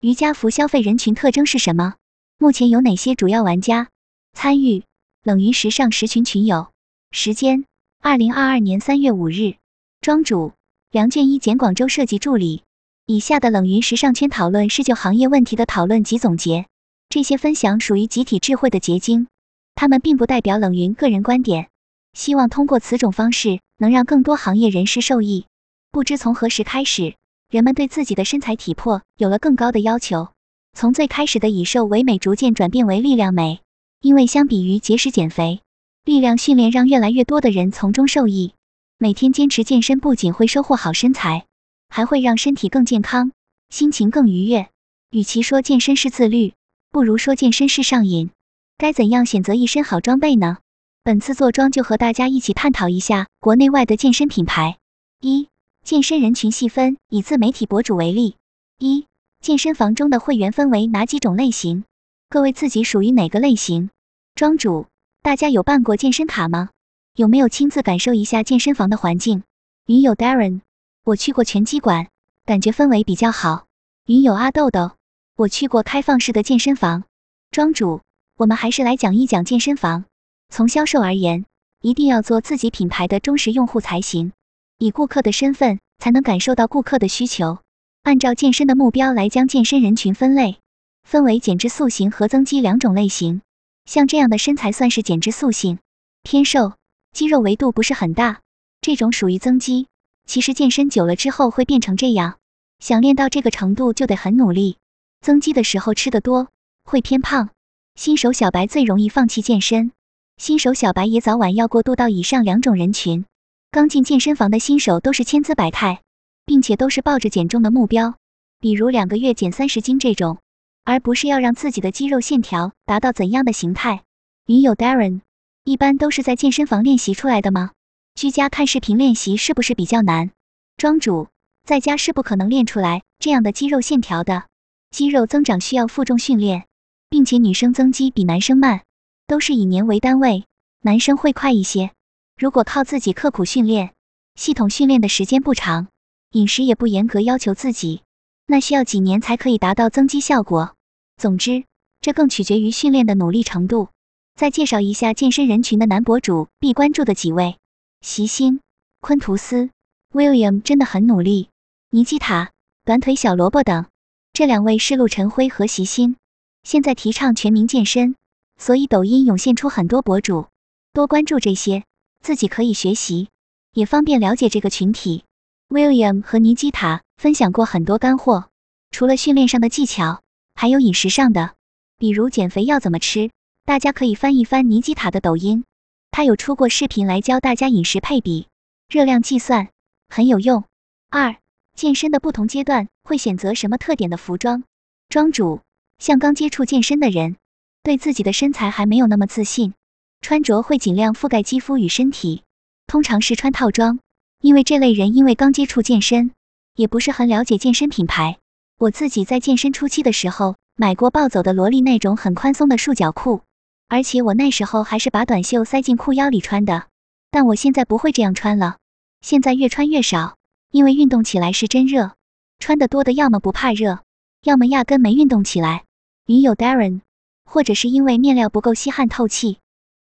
瑜伽服消费人群特征是什么？目前有哪些主要玩家参与？冷云时尚十群群友，时间：二零二二年三月五日。庄主：梁卷一简广州设计助理。以下的冷云时尚圈讨论是就行业问题的讨论及总结，这些分享属于集体智慧的结晶，他们并不代表冷云个人观点。希望通过此种方式，能让更多行业人士受益。不知从何时开始，人们对自己的身材体魄有了更高的要求。从最开始的以瘦为美，逐渐转变为力量美。因为相比于节食减肥，力量训练让越来越多的人从中受益。每天坚持健身，不仅会收获好身材，还会让身体更健康，心情更愉悦。与其说健身是自律，不如说健身是上瘾。该怎样选择一身好装备呢？本次坐庄就和大家一起探讨一下国内外的健身品牌。一、健身人群细分，以自媒体博主为例。一、健身房中的会员分为哪几种类型？各位自己属于哪个类型？庄主，大家有办过健身卡吗？有没有亲自感受一下健身房的环境？云友 Darren，我去过拳击馆，感觉氛围比较好。云友阿豆豆，我去过开放式的健身房。庄主，我们还是来讲一讲健身房。从销售而言，一定要做自己品牌的忠实用户才行，以顾客的身份才能感受到顾客的需求，按照健身的目标来将健身人群分类。分为减脂塑形和增肌两种类型，像这样的身材算是减脂塑形，偏瘦，肌肉维度不是很大，这种属于增肌。其实健身久了之后会变成这样，想练到这个程度就得很努力。增肌的时候吃的多，会偏胖。新手小白最容易放弃健身，新手小白也早晚要过渡到以上两种人群。刚进健身房的新手都是千姿百态，并且都是抱着减重的目标，比如两个月减三十斤这种。而不是要让自己的肌肉线条达到怎样的形态？云友 Darren，一般都是在健身房练习出来的吗？居家看视频练习是不是比较难？庄主，在家是不可能练出来这样的肌肉线条的。肌肉增长需要负重训练，并且女生增肌比男生慢，都是以年为单位，男生会快一些。如果靠自己刻苦训练，系统训练的时间不长，饮食也不严格要求自己，那需要几年才可以达到增肌效果。总之，这更取决于训练的努力程度。再介绍一下健身人群的男博主必关注的几位：席星、昆图斯、William 真的很努力，尼基塔、短腿小萝卜等。这两位是陆晨辉和席星，现在提倡全民健身，所以抖音涌现出很多博主，多关注这些，自己可以学习，也方便了解这个群体。William 和尼基塔分享过很多干货，除了训练上的技巧。还有饮食上的，比如减肥要怎么吃，大家可以翻一翻尼基塔的抖音，他有出过视频来教大家饮食配比、热量计算，很有用。二、健身的不同阶段会选择什么特点的服装？庄主，像刚接触健身的人，对自己的身材还没有那么自信，穿着会尽量覆盖肌肤与身体，通常是穿套装，因为这类人因为刚接触健身，也不是很了解健身品牌。我自己在健身初期的时候买过暴走的萝莉那种很宽松的束脚裤，而且我那时候还是把短袖塞进裤腰里穿的。但我现在不会这样穿了，现在越穿越少，因为运动起来是真热，穿的多的要么不怕热，要么压根没运动起来。云友 Darren，或者是因为面料不够吸汗透气，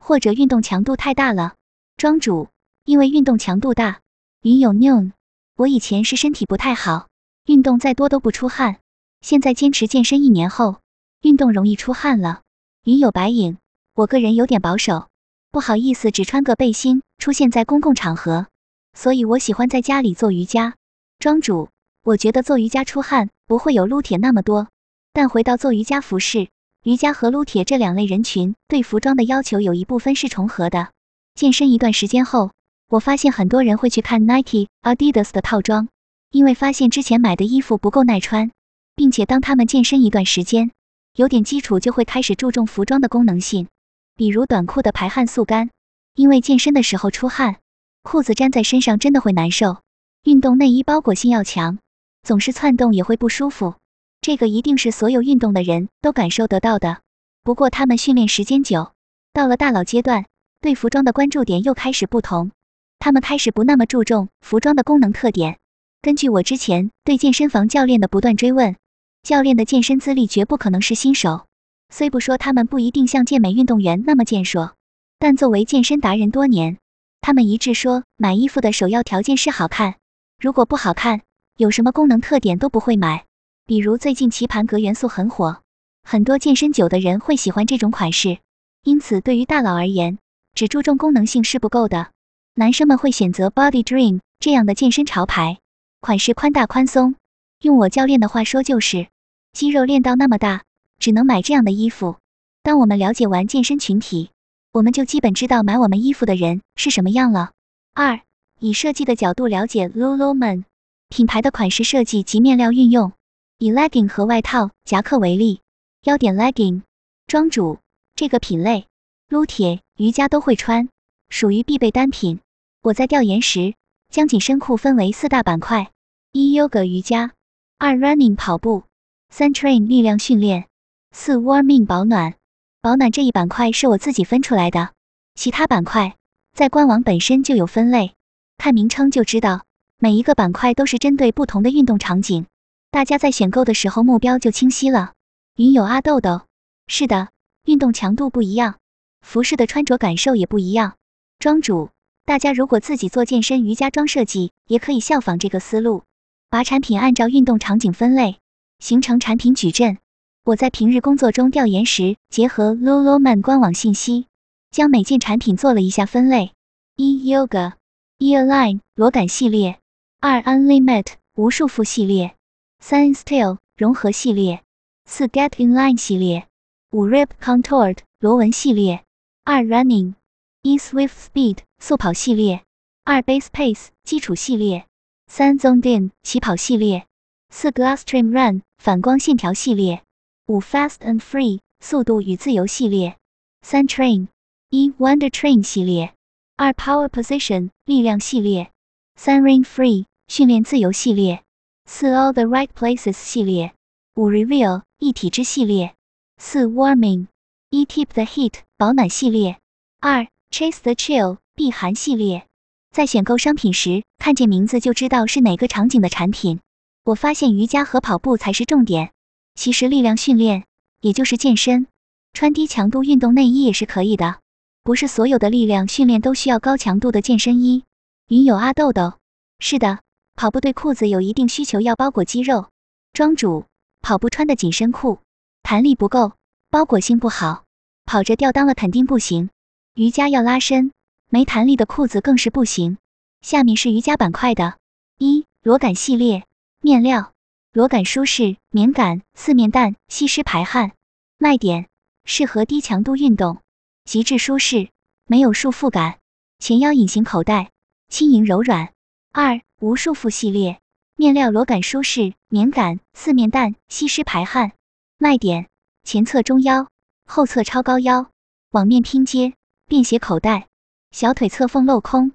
或者运动强度太大了。庄主，因为运动强度大。云友 Noon，我以前是身体不太好。运动再多都不出汗，现在坚持健身一年后，运动容易出汗了。云有白影，我个人有点保守，不好意思只穿个背心出现在公共场合，所以我喜欢在家里做瑜伽。庄主，我觉得做瑜伽出汗不会有撸铁那么多，但回到做瑜伽服饰，瑜伽和撸铁这两类人群对服装的要求有一部分是重合的。健身一段时间后，我发现很多人会去看 Nike、Adidas 的套装。因为发现之前买的衣服不够耐穿，并且当他们健身一段时间，有点基础就会开始注重服装的功能性，比如短裤的排汗速干。因为健身的时候出汗，裤子粘在身上真的会难受。运动内衣包裹性要强，总是窜动也会不舒服。这个一定是所有运动的人都感受得到的。不过他们训练时间久，到了大佬阶段，对服装的关注点又开始不同，他们开始不那么注重服装的功能特点。根据我之前对健身房教练的不断追问，教练的健身资历绝不可能是新手。虽不说他们不一定像健美运动员那么健硕，但作为健身达人多年，他们一致说，买衣服的首要条件是好看。如果不好看，有什么功能特点都不会买。比如最近棋盘格元素很火，很多健身久的人会喜欢这种款式。因此，对于大佬而言，只注重功能性是不够的。男生们会选择 Body Dream 这样的健身潮牌，款式宽大宽松。用我教练的话说，就是肌肉练到那么大，只能买这样的衣服。当我们了解完健身群体，我们就基本知道买我们衣服的人是什么样了。二，以设计的角度了解 Lululemon 品牌的款式设计及面料运用。以 legging 和外套、夹克为例，腰点 legging，庄主这个品类，撸铁、瑜伽都会穿，属于必备单品。我在调研时，将紧身裤分为四大板块：一 yoga 瑜伽，二 running 跑步，三 train 力量训练，四 warming 保暖。保暖这一板块是我自己分出来的，其他板块在官网本身就有分类，看名称就知道，每一个板块都是针对不同的运动场景。大家在选购的时候目标就清晰了。云友阿豆豆，是的，运动强度不一样，服饰的穿着感受也不一样。庄主，大家如果自己做健身瑜伽装设计，也可以效仿这个思路，把产品按照运动场景分类，形成产品矩阵。我在平日工作中调研时，结合 Lululemon 官网信息，将每件产品做了一下分类：一 Yoga，一 Align 裸感系列，二 Unlimit 无束缚系列。三 Style 融合系列，四 Get In Line 系列，五 Rip Contoured 螺纹系列，二 Running，一 Swift Speed 速跑系列，二 Base Pace 基础系列，三 Zone In 起跑系列，四 Glass Trim Run 反光线条系列，五 Fast and Free 速度与自由系列，三 Train，一 Wonder Train 系列，二 Power Position 力量系列，三 Rain Free 训练自由系列。四 All the Right Places 系列，五 Reveal 一体之系列，四 Warming 一 Keep the Heat 保暖系列，二 Chase the Chill 避寒系列。在选购商品时，看见名字就知道是哪个场景的产品。我发现瑜伽和跑步才是重点，其实力量训练也就是健身，穿低强度运动内衣也是可以的。不是所有的力量训练都需要高强度的健身衣。云友阿豆豆，是的。跑步对裤子有一定需求，要包裹肌肉。庄主，跑步穿的紧身裤弹力不够，包裹性不好，跑着掉裆了肯定不行。瑜伽要拉伸，没弹力的裤子更是不行。下面是瑜伽板块的：一裸感系列，面料裸感舒适、棉感、四面弹、吸湿排汗。卖点：适合低强度运动，极致舒适，没有束缚感。前腰隐形口袋，轻盈柔软。二无束缚系列。面料裸感舒适棉感四面弹吸湿排汗。卖点前侧中腰后侧超高腰。网面拼接便携口袋。小腿侧缝镂空。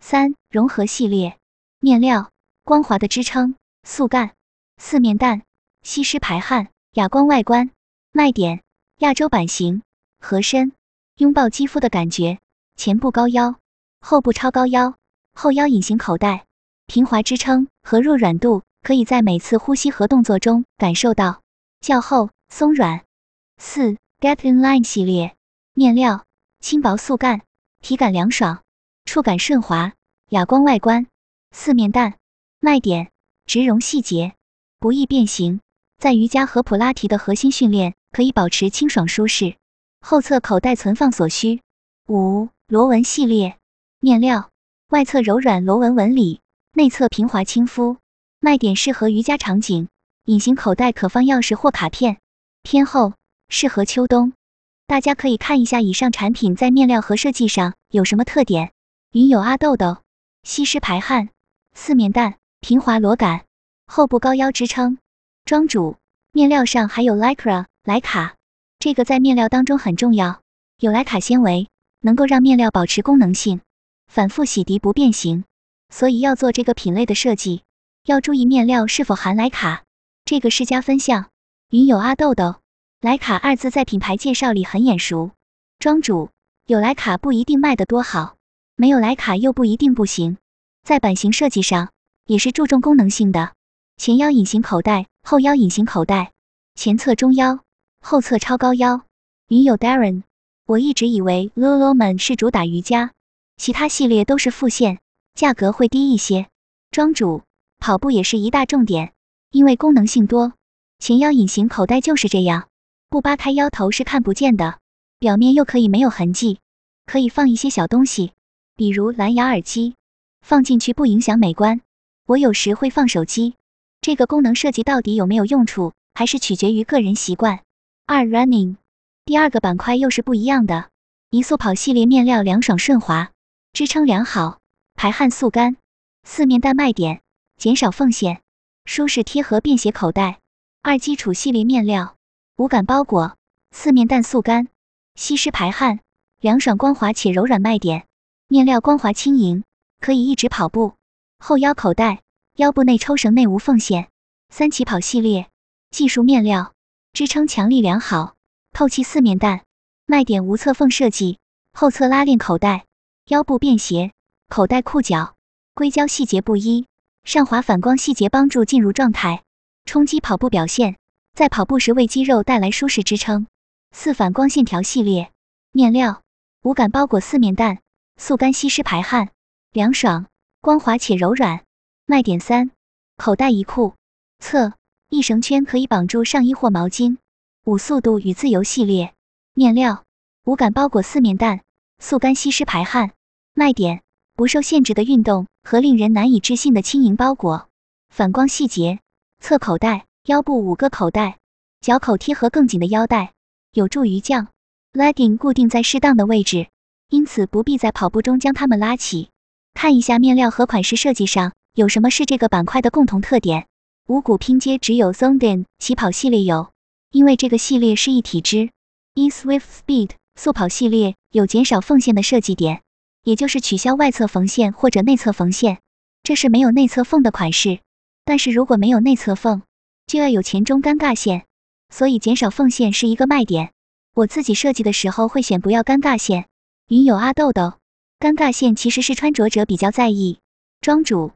三融合系列。面料光滑的支撑速干。四面弹吸湿排汗哑光外观。卖点亚洲版型合身拥抱肌肤的感觉前部高腰后部超高腰。后腰隐形口袋，平滑支撑和弱软度，可以在每次呼吸和动作中感受到较厚松软。四 Get In Line 系列面料轻薄速干，体感凉爽，触感顺滑，哑光外观。四面弹卖点植绒细节，不易变形，在瑜伽和普拉提的核心训练可以保持清爽舒适。后侧口袋存放所需。五螺纹系列面料。外侧柔软螺纹纹理，内侧平滑亲肤，卖点适合瑜伽场景。隐形口袋可放钥匙或卡片，偏厚，适合秋冬。大家可以看一下以上产品在面料和设计上有什么特点。云有阿豆豆，吸湿排汗，四面弹，平滑裸感，后部高腰支撑。庄主，面料上还有 Lycra 莱卡，这个在面料当中很重要，有莱卡纤维，能够让面料保持功能性。反复洗涤不变形，所以要做这个品类的设计，要注意面料是否含莱卡，这个是加分项。云友阿豆豆，莱卡二字在品牌介绍里很眼熟。庄主，有莱卡不一定卖得多好，没有莱卡又不一定不行。在版型设计上也是注重功能性的，前腰隐形口袋后腰隐形口袋，前侧中腰，后侧超高腰。云友 Darren，我一直以为 Lululemon 是主打瑜伽，其他系列都是副线，价格会低一些。庄主，跑步也是一大重点，因为功能性多。前腰隐形口袋就是这样，不扒开腰头是看不见的，表面又可以没有痕迹，可以放一些小东西，比如蓝牙耳机，放进去不影响美观。我有时会放手机。这个功能设计到底有没有用处，还是取决于个人习惯。二 Running，第二个板块又是不一样的。一速跑系列面料凉爽顺滑，支撑良好，排汗速干。四面带卖点，减少缝线，舒适贴合便携口袋。二基础系列面料，无感包裹，四面弹速干，吸湿排汗，凉爽光滑且柔软。卖点：面料光滑轻盈，可以一直跑步。后腰口袋，腰部内抽绳内无缝线。三起跑系列，技术面料，支撑强力良好，透气四面弹。卖点：无侧缝设计，后侧拉链口袋，腰部便携，口袋裤脚，硅胶细节不一，上滑反光细节帮助进入状态。冲击跑步表现，在跑步时为肌肉带来舒适支撑。四反光线条系列面料，无感包裹四面弹，速干吸湿排汗，凉爽光滑且柔软。卖点三，口袋一裤，侧一绳圈可以绑住上衣或毛巾。五速度与自由系列面料，无感包裹四面弹，速干吸湿排汗。卖点不受限制的运动和令人难以置信的轻盈包裹。反光细节。侧口袋，腰部五个口袋，脚口贴合更紧的腰带，有助于将 legging 固定在适当的位置，因此不必在跑步中将它们拉起。看一下面料和款式设计上有什么是这个板块的共同特点。五股拼接只有 Zoned In 起跑系列有，因为这个系列是一体织。E Swift Speed 速跑系列有减少缝线的设计点，也就是取消外侧缝线或者内侧缝线，这是没有内侧缝的款式。但是如果没有内侧缝，就要有前中尴尬线，所以减少缝线是一个卖点。我自己设计的时候会选不要尴尬线。云友阿豆豆，尴尬线其实是穿着者比较在意。庄主，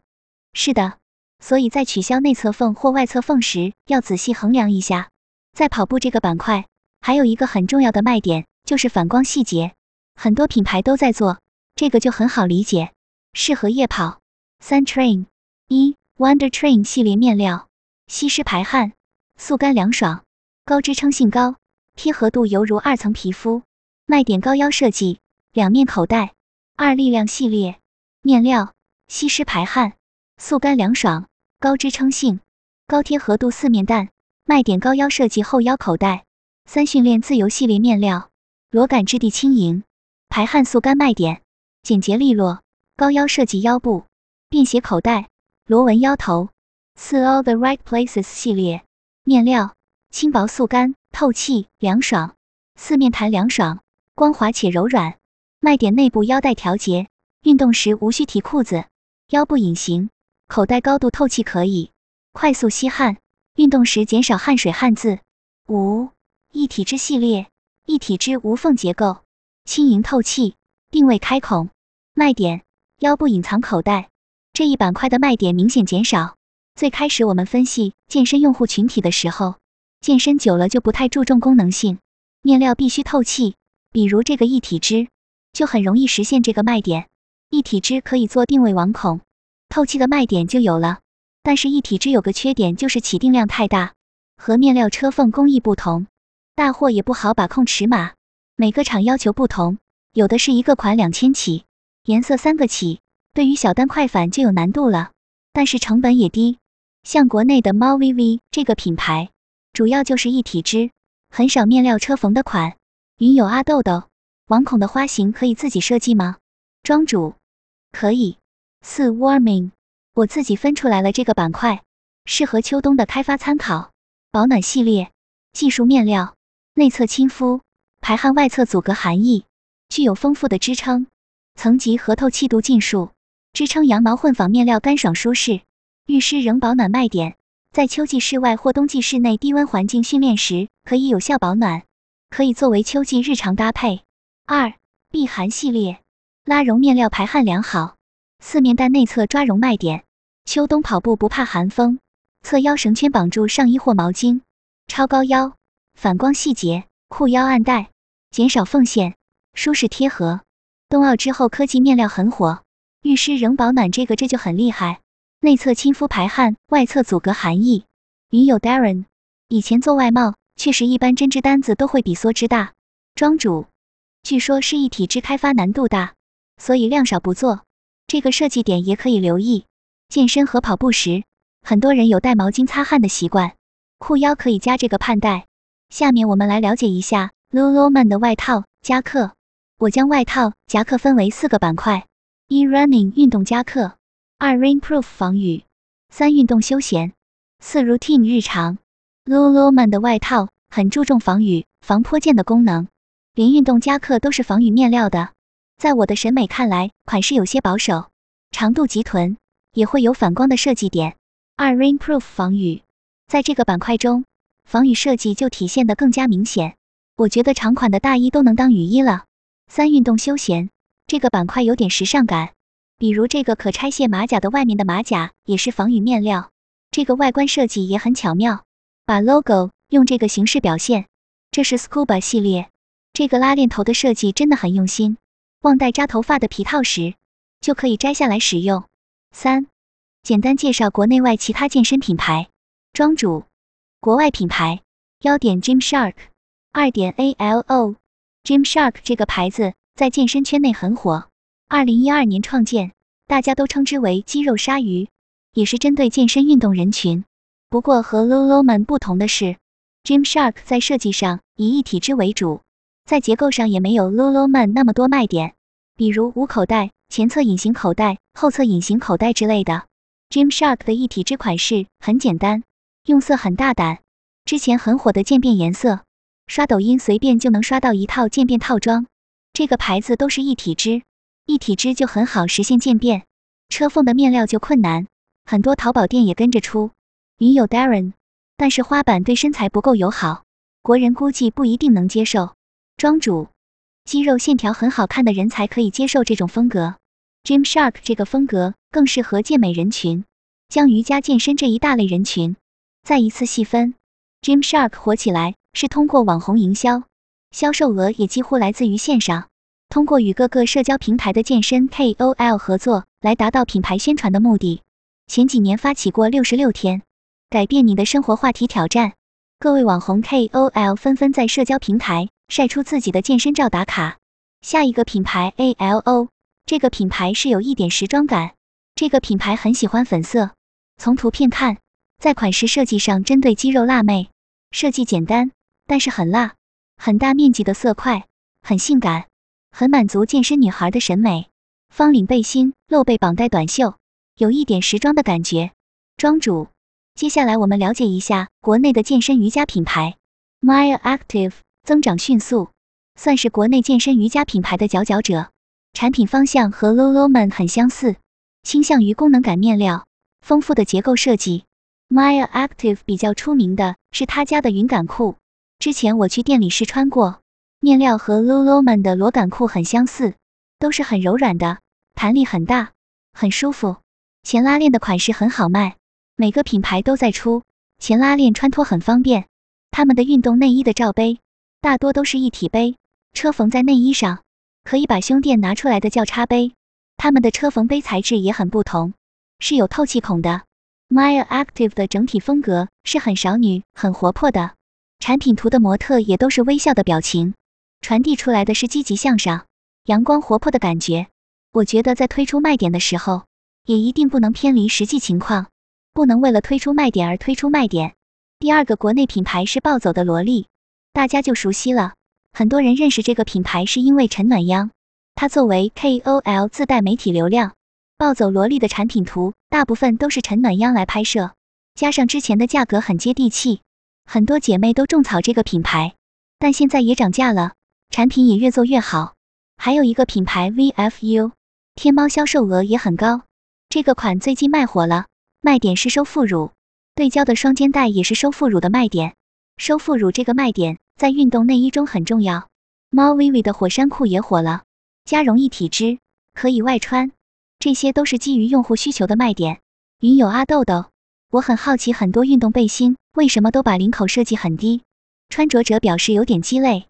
是的，所以在取消内侧缝或外侧缝时要仔细衡量一下。在跑步这个板块，还有一个很重要的卖点就是反光细节，很多品牌都在做，这个就很好理解，适合夜跑。三 Train 一。Wonder Train 系列面料，吸湿排汗，速干凉爽，高支撑性高，贴合度犹如二层皮肤。卖点高腰设计，两面口袋。二力量系列面料，吸湿排汗，速干凉爽，高支撑性，高贴合度四面弹。卖点高腰设计后腰口袋。三训练自由系列面料，裸感质地轻盈，排汗速干。卖点简洁利落，高腰设计腰部，便携口袋。螺纹腰头，四 All the Right Places 系列面料，轻薄速干，透气凉爽，四面弹凉爽，光滑且柔软。卖点内部腰带调节，运动时无需提裤子，腰部隐形，口袋高度透气可以快速吸汗，运动时减少汗水汗渍。五一体织系列，一体织无缝结构，轻盈透气，定位开孔。卖点腰部隐藏口袋。这一板块的卖点明显减少。最开始我们分析健身用户群体的时候，健身久了就不太注重功能性，面料必须透气。比如这个一体织，就很容易实现这个卖点。一体织可以做定位网孔，透气的卖点就有了。但是一体织有个缺点，就是起订量太大，和面料车缝工艺不同，大货也不好把控尺码。每个厂要求不同，有的是一个款两千起，颜色三个起。对于小单快返就有难度了，但是成本也低。像国内的猫 VV 这个品牌，主要就是一体织，很少面料车缝的款。云友阿豆豆，网孔的花型可以自己设计吗？庄主，可以。四 Warming，我自己分出来了这个板块，适合秋冬的开发参考。保暖系列，技术面料，内侧亲肤，排汗外侧阻隔寒意，具有丰富的支撑，层级和透气度尽数。支撑羊毛混纺面料干爽舒适，浴湿仍保暖。卖点在秋季室外或冬季室内低温环境训练时可以有效保暖，可以作为秋季日常搭配。二避寒系列拉绒面料排汗良好，四面带内侧抓绒。卖点秋冬跑步不怕寒风，侧腰绳圈绑住上衣或毛巾，超高腰，反光细节，裤腰暗带，减少缝线，舒适贴合。冬奥之后科技面料很火，浴湿仍保暖，这个这就很厉害。内侧亲肤排汗，外侧阻隔寒意。云友 Darren，以前做外贸，确实一般针织单子都会比梭织大。庄主，据说是一体织开发难度大，所以量少不做。这个设计点也可以留意。健身和跑步时，很多人有带毛巾擦汗的习惯，裤腰可以加这个盼带。下面我们来了解一下 Lululemon 的外套、夹克。我将外套、夹克分为四个板块：一、Running 运动夹克；二、Rainproof 防雨；三、运动休闲；四、Routine 日常。Lululemon 的外套很注重防雨、防泼溅的功能，连运动夹克都是防雨面料的。在我的审美看来，款式有些保守，长度及臀也会有反光的设计点。二、Rainproof 防雨，在这个板块中，防雨设计就体现得更加明显。我觉得长款的大衣都能当雨衣了。三运动休闲这个板块有点时尚感，比如这个可拆卸马甲的外面的马甲也是防雨面料，这个外观设计也很巧妙，把 logo 用这个形式表现。这是 Scuba 系列，这个拉链头的设计真的很用心，忘带扎头发的皮套时就可以摘下来使用。三，简单介绍国内外其他健身品牌。庄主，国外品牌，幺点 Gymshark，二点 A L O ALO。Gymshark 这个牌子在健身圈内很火，二零一二年创建，大家都称之为肌肉鲨鱼，也是针对健身运动人群。不过和 Lululemon 不同的是，Gymshark 在设计上以一体织为主，在结构上也没有 Lululemon 那么多卖点，比如无口袋、前侧隐形口袋、后侧隐形口袋之类的。Gymshark 的一体织款式很简单，用色很大胆，之前很火的渐变颜色。刷抖音随便就能刷到一套渐变套装，这个牌子都是一体织，一体织就很好实现渐变，车缝的面料就困难，很多淘宝店也跟着出。女友 Darren，但是花板对身材不够友好，国人估计不一定能接受。庄主，肌肉线条很好看的人才可以接受这种风格，Gymshark 这个风格更适合健美人群，将瑜伽健身这一大类人群。再一次细分，Gymshark 火起来。是通过网红营销，销售额也几乎来自于线上。通过与各个社交平台的健身 KOL 合作，来达到品牌宣传的目的。前几年发起过六十六天改变你的生活话题挑战，各位网红 KOL 纷纷在社交平台晒出自己的健身照打卡。下一个品牌 ALO，这个品牌是有一点时装感，这个品牌很喜欢粉色。从图片看，在款式设计上针对肌肉辣妹，设计简单。但是很辣，很大面积的色块，很性感，很满足健身女孩的审美。方领背心，露背绑带短袖，有一点时装的感觉。庄主，接下来我们了解一下国内的健身瑜伽品牌，Mya Active 增长迅速，算是国内健身瑜伽品牌的佼佼者。产品方向和 Lululemon 很相似，倾向于功能感面料，丰富的结构设计。Mya Active 比较出名的是他家的云感裤。之前我去店里试穿过，面料和 Lululemon 的螺杆裤很相似，都是很柔软的，弹力很大，很舒服。前拉链的款式很好卖，每个品牌都在出前拉链，穿脱很方便。他们的运动内衣的罩杯大多都是一体杯，车缝在内衣上，可以把胸垫拿出来的叫插杯。他们的车缝杯材质也很不同，是有透气孔的。Mya Active 的整体风格是很少女、很活泼的。产品图的模特也都是微笑的表情，传递出来的是积极向上、阳光活泼的感觉。我觉得在推出卖点的时候，也一定不能偏离实际情况，不能为了推出卖点而推出卖点。第二个国内品牌是暴走的萝莉，大家就熟悉了。很多人认识这个品牌是因为陈暖央，他作为 KOL 自带媒体流量。暴走萝莉的产品图大部分都是陈暖央来拍摄，加上之前的价格很接地气。很多姐妹都种草这个品牌，但现在也涨价了，产品也越做越好。还有一个品牌 VFU，天猫销售额也很高。这个款最近卖火了，卖点是收副乳，对焦的双肩带也是收副乳的卖点。收副乳这个卖点在运动内衣中很重要。猫 Vivi 的火山裤也火了，加绒一体织，可以外穿，这些都是基于用户需求的卖点。云友阿豆豆。我很好奇，很多运动背心为什么都把领口设计很低？穿着者表示有点鸡肋。